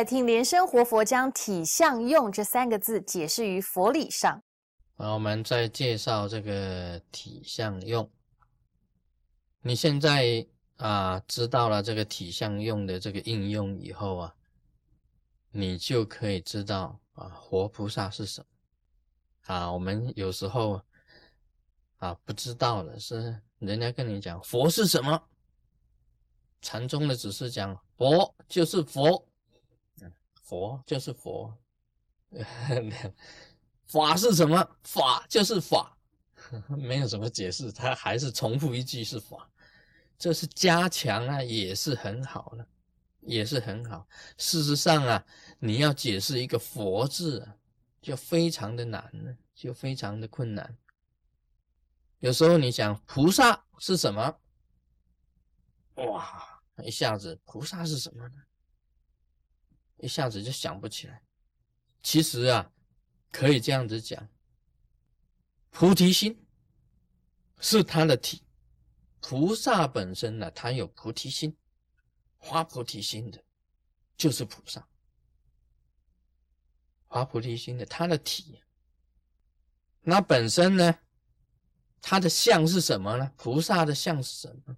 来听莲生活佛将体相用这三个字解释于佛理上。好，我们再介绍这个体相用。你现在啊知道了这个体相用的这个应用以后啊，你就可以知道啊活菩萨是什么啊。我们有时候啊不知道的是，人家跟你讲佛是什么，禅宗的只是讲佛就是佛，佛就是佛。法是什么？法就是法，没有什么解释，他还是重复一句是法，这是加强啊，也是很好的，也是很好。事实上啊，你要解释一个佛字啊，就非常的难了，就非常的困难。有时候你想菩萨是什么？哇，一下子菩萨是什么呢？一下子就想不起来。其实啊。可以这样子讲，菩提心是他的体，菩萨本身呢，他有菩提心，发菩提心的，就是菩萨。发菩提心的，他的体，那本身呢，他的相是什么呢？菩萨的相是什么？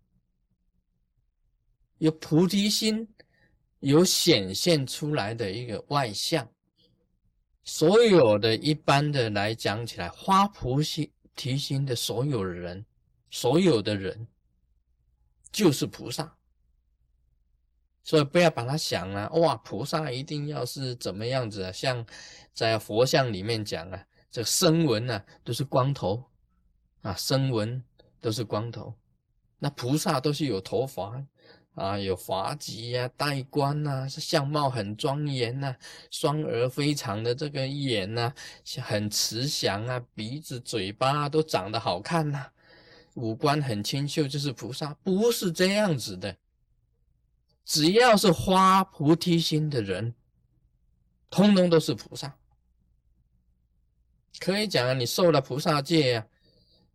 有菩提心，有显现出来的一个外相。所有的一般的来讲起来，花菩提心的所有人，所有的人就是菩萨，所以不要把它想了，哇，菩萨一定要是怎么样子啊？像在佛像里面讲啊，这声闻呢都是光头啊，声闻都是光头，那菩萨都是有头发。啊，有发髻呀，戴冠呐，是相貌很庄严呐，双耳非常的这个眼呐，很慈祥啊，鼻子、嘴巴都长得好看呐，五官很清秀，就是菩萨，不是这样子的。只要是发菩提心的人，通通都是菩萨。可以讲啊，你受了菩萨戒啊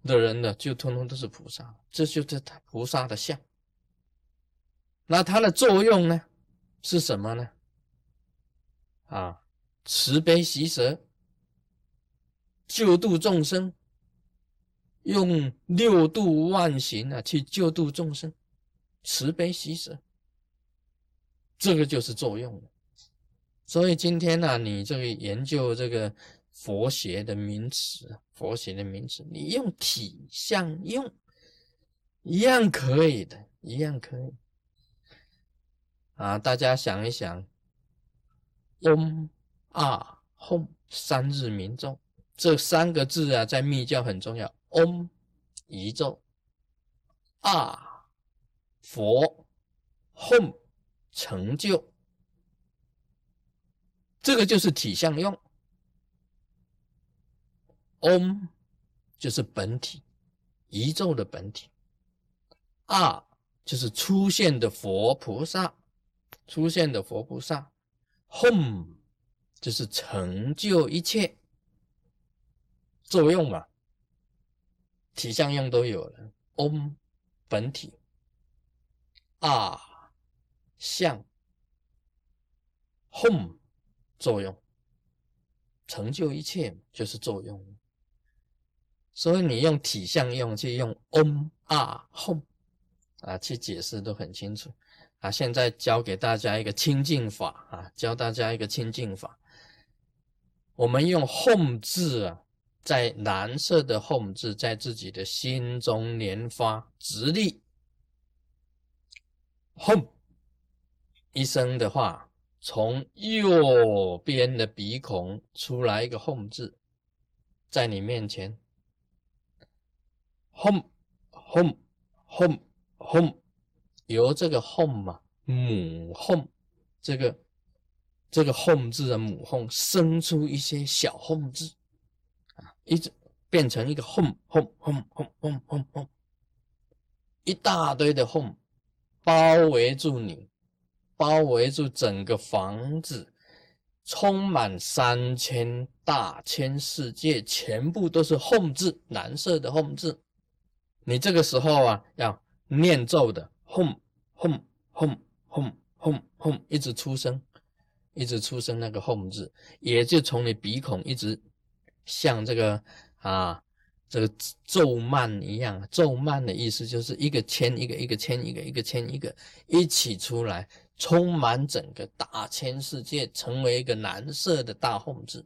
的人呢，就通通都是菩萨，这就是他菩萨的相。那它的作用呢，是什么呢？啊，慈悲喜舍，救度众生，用六度万行啊去救度众生，慈悲喜舍，这个就是作用所以今天呢，你这个研究这个佛学的名词，佛学的名词，你用体相用，一样可以的，一样可以。啊，大家想一想，Om、啊、Hum 三日名咒，这三个字啊，在密教很重要。Om 宇宙，啊佛，Hum 成就，这个就是体相用。Om 就是本体，宇宙的本体。啊就是出现的佛菩萨。出现的佛菩萨，home 就是成就一切作用嘛，体相用都有了。om 本体啊相 home 作用，成就一切就是作用。所以你用体相用去用 om 啊 home 啊去解释都很清楚。啊，现在教给大家一个清净法啊，教大家一个清净法。我们用 “home” 字啊，在蓝色的 “home” 字在自己的心中连发直立，“home” 一声的话，从右边的鼻孔出来一个 “home” 字，在你面前，“home”，“home”，“home”，“home”。由这个 home 嘛，母 home，这个这个 home 字的母 home 生出一些小 home 字啊，一直变成一个 home home home home home home home，一大堆的 home 包围住你，包围住整个房子，充满三千大千世界，全部都是 home 字，蓝色的 home 字。你这个时候啊，要念咒的。Home home home home home home 一直出声，一直出声那个 home 字，也就从你鼻孔一直像这个啊这个咒曼一样，咒曼的意思就是一个签一个，一个签一个，一个签一个，一起出来，充满整个大千世界，成为一个蓝色的大轰字。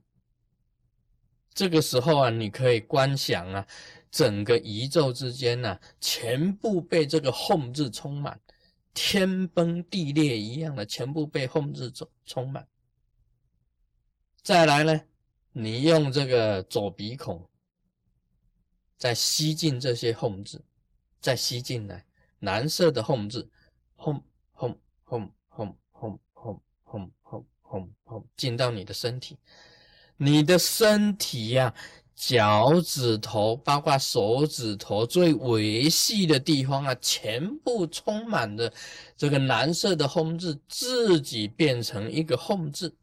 这个时候啊，你可以观想啊，整个宇宙之间呢，全部被这个 home 字充满。天崩地裂一样的，全部被控制充充满。再来呢，你用这个左鼻孔再吸进这些控制，再吸进来蓝色的控制，轰轰轰轰轰轰轰轰轰轰进到你的身体，你的身体呀。脚趾头，包括手指头最微细的地方啊，全部充满了这个蓝色的红字，自己变成一个红字，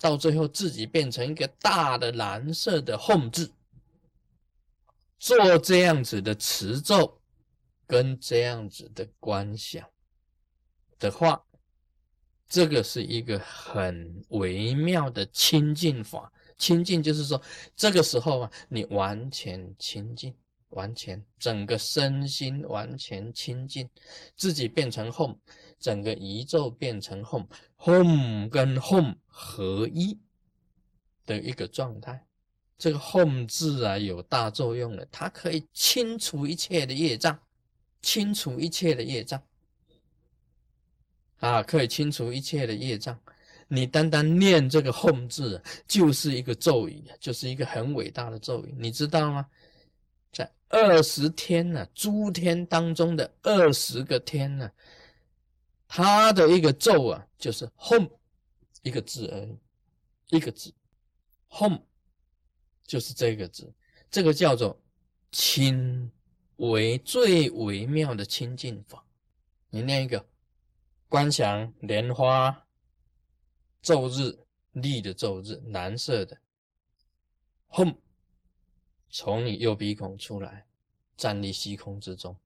到最后自己变成一个大的蓝色的红字。做这样子的持咒，跟这样子的观想的话，这个是一个很微妙的清净法。清净就是说，这个时候啊，你完全清净，完全整个身心完全清净，自己变成 home，整个宇宙变成 home，home 跟 home 合一的一个状态。这个 home 字啊，有大作用的，它可以清除一切的业障，清除一切的业障，啊，可以清除一切的业障。你单单念这个 “home” 字，就是一个咒语，就是一个很伟大的咒语，你知道吗？在二十天呢，诸天当中的二十个天呢，它的一个咒啊，就是 “home” 一个字而已，一个字，“home” 就是这个字，这个叫做清为最微妙的清净法。你念一个，观想莲花。昼日立的昼日，蓝色的，轰，从你右鼻孔出来，站立虚空之中，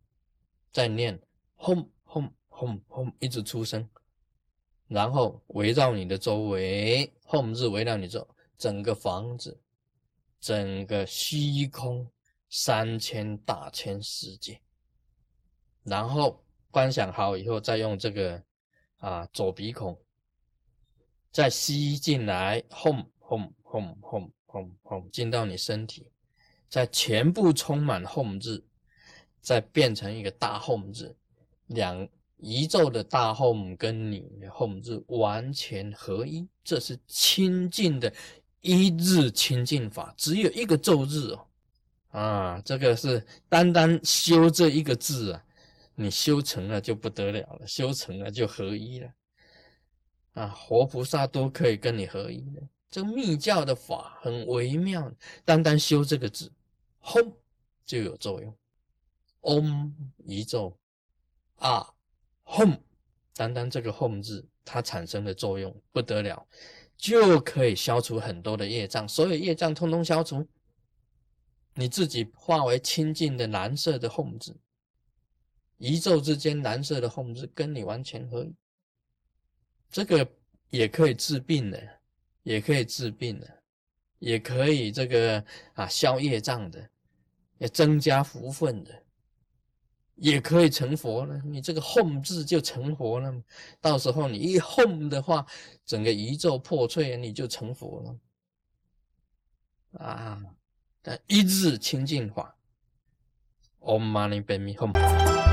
再念轰轰轰轰，一直出声，然后围绕你的周围，轰日围绕你周，整个房子，整个虚空三千大千世界，然后观想好以后，再用这个啊左鼻孔。再吸进来，轰轰轰轰轰轰，进到你身体，再全部充满轰字，再变成一个大轰字，两宇宙的大轰跟你的轰字完全合一，这是清净的一日清净法，只有一个咒日哦，啊，这个是单单修这一个字啊，你修成了就不得了了，修成了就合一了。啊，活菩萨都可以跟你合一的。这个密教的法很微妙，单单修这个字，轰就有作用。嗡一咒啊，轰，单单这个轰字，它产生的作用不得了，就可以消除很多的业障，所有业障通通消除，你自己化为清净的蓝色的轰字，一咒之间蓝色的轰字跟你完全合一。这个也可以治病的，也可以治病的，也可以这个啊消业障的，也增加福分的，也可以成佛了。你这个 home 字就成佛了，到时候你一 home 的话，整个宇宙破碎，你就成佛了啊！一字清净法，Om Mani Padme Hum。